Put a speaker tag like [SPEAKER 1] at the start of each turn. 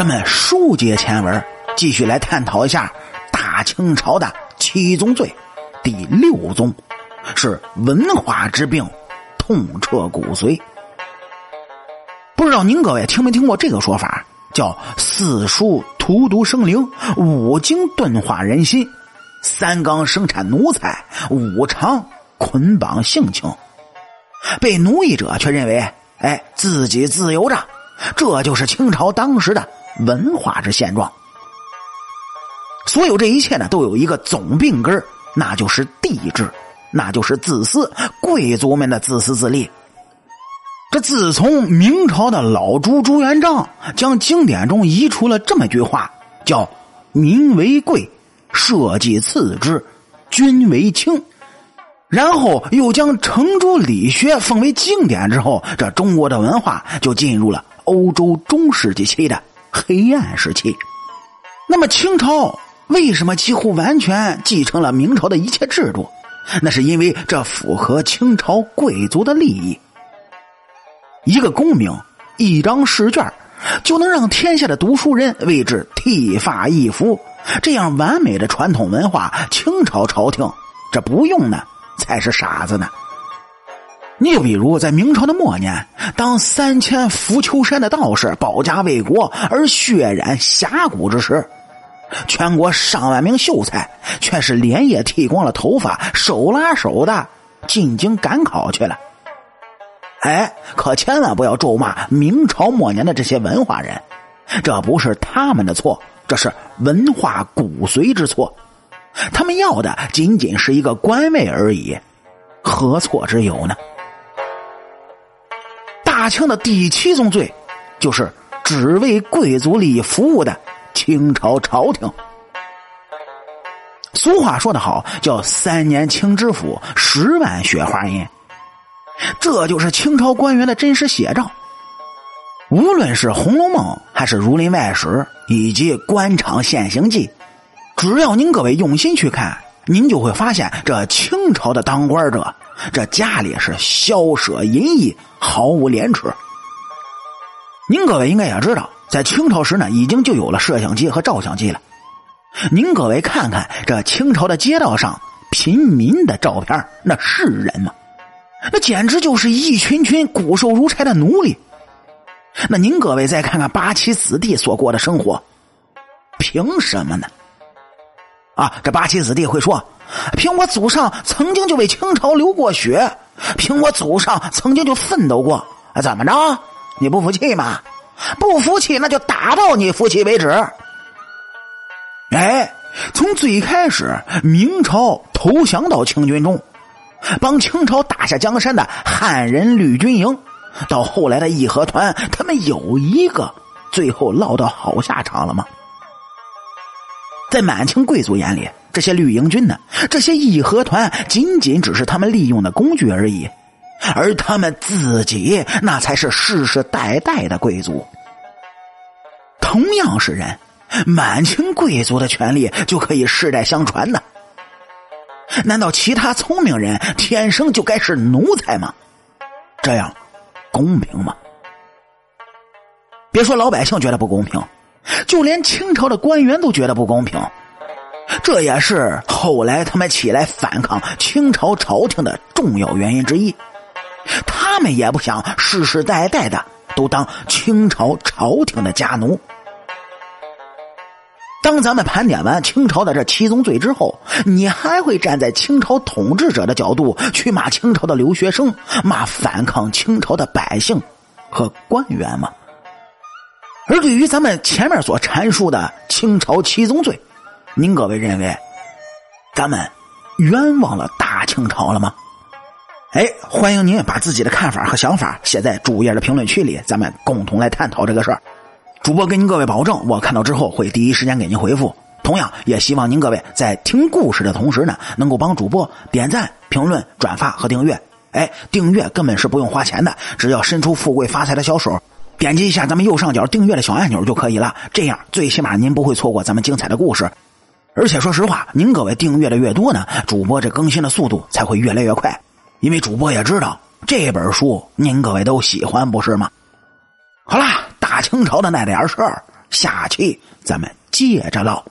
[SPEAKER 1] 咱们书接前文，继续来探讨一下大清朝的七宗罪。第六宗是文化之病，痛彻骨髓。不知道您各位听没听过这个说法？叫四书荼毒生灵，五经钝化人心，三纲生产奴才，五常捆绑性情。被奴役者却认为，哎，自己自由着，这就是清朝当时的。文化之现状，所有这一切呢，都有一个总病根那就是帝制，那就是自私，贵族们的自私自利。这自从明朝的老朱朱元璋将经典中移除了这么一句话，叫“民为贵，社稷次之，君为轻”，然后又将程朱理学奉为经典之后，这中国的文化就进入了欧洲中世纪期的。黑暗时期，那么清朝为什么几乎完全继承了明朝的一切制度？那是因为这符合清朝贵族的利益。一个功名，一张试卷，就能让天下的读书人为之剃发易服。这样完美的传统文化，清朝朝廷这不用呢，才是傻子呢。你就比如在明朝的末年，当三千浮丘山的道士保家卫国而血染峡谷之时，全国上万名秀才却是连夜剃光了头发，手拉手的进京赶考去了。哎，可千万不要咒骂明朝末年的这些文化人，这不是他们的错，这是文化骨髓之错。他们要的仅仅是一个官位而已，何错之有呢？清的第七宗罪，就是只为贵族利益服务的清朝朝廷。俗话说得好，叫“三年清知府，十万雪花银”，这就是清朝官员的真实写照。无论是《红楼梦》，还是《儒林外史》，以及《官场现形记》，只要您各位用心去看，您就会发现，这清朝的当官者。这家里是萧舍淫逸，毫无廉耻。您各位应该也知道，在清朝时呢，已经就有了摄像机和照相机了。您各位看看这清朝的街道上平民的照片，那是人吗？那简直就是一群群骨瘦如柴的奴隶。那您各位再看看八旗子弟所过的生活，凭什么呢？啊，这八旗子弟会说。凭我祖上曾经就为清朝流过血，凭我祖上曾经就奋斗过，怎么着？你不服气吗？不服气，那就打到你服气为止。哎，从最开始明朝投降到清军中，帮清朝打下江山的汉人绿军营，到后来的义和团，他们有一个最后落到好下场了吗？在满清贵族眼里。这些绿营军呢？这些义和团仅仅只是他们利用的工具而已，而他们自己那才是世世代代的贵族。同样是人，满清贵族的权利就可以世代相传呢？难道其他聪明人天生就该是奴才吗？这样公平吗？别说老百姓觉得不公平，就连清朝的官员都觉得不公平。这也是后来他们起来反抗清朝朝廷的重要原因之一。他们也不想世世代代的都当清朝朝廷的家奴。当咱们盘点完清朝的这七宗罪之后，你还会站在清朝统治者的角度去骂清朝的留学生、骂反抗清朝的百姓和官员吗？而对于咱们前面所阐述的清朝七宗罪，您各位认为，咱们冤枉了大清朝了吗？哎，欢迎您把自己的看法和想法写在主页的评论区里，咱们共同来探讨这个事儿。主播跟您各位保证，我看到之后会第一时间给您回复。同样，也希望您各位在听故事的同时呢，能够帮主播点赞、评论、转发和订阅。哎，订阅根本是不用花钱的，只要伸出富贵发财的小手，点击一下咱们右上角订阅的小按钮就可以了。这样，最起码您不会错过咱们精彩的故事。而且说实话，您各位订阅的越多呢，主播这更新的速度才会越来越快。因为主播也知道这本书您各位都喜欢，不是吗？好啦，大清朝的那点事儿，下期咱们接着唠。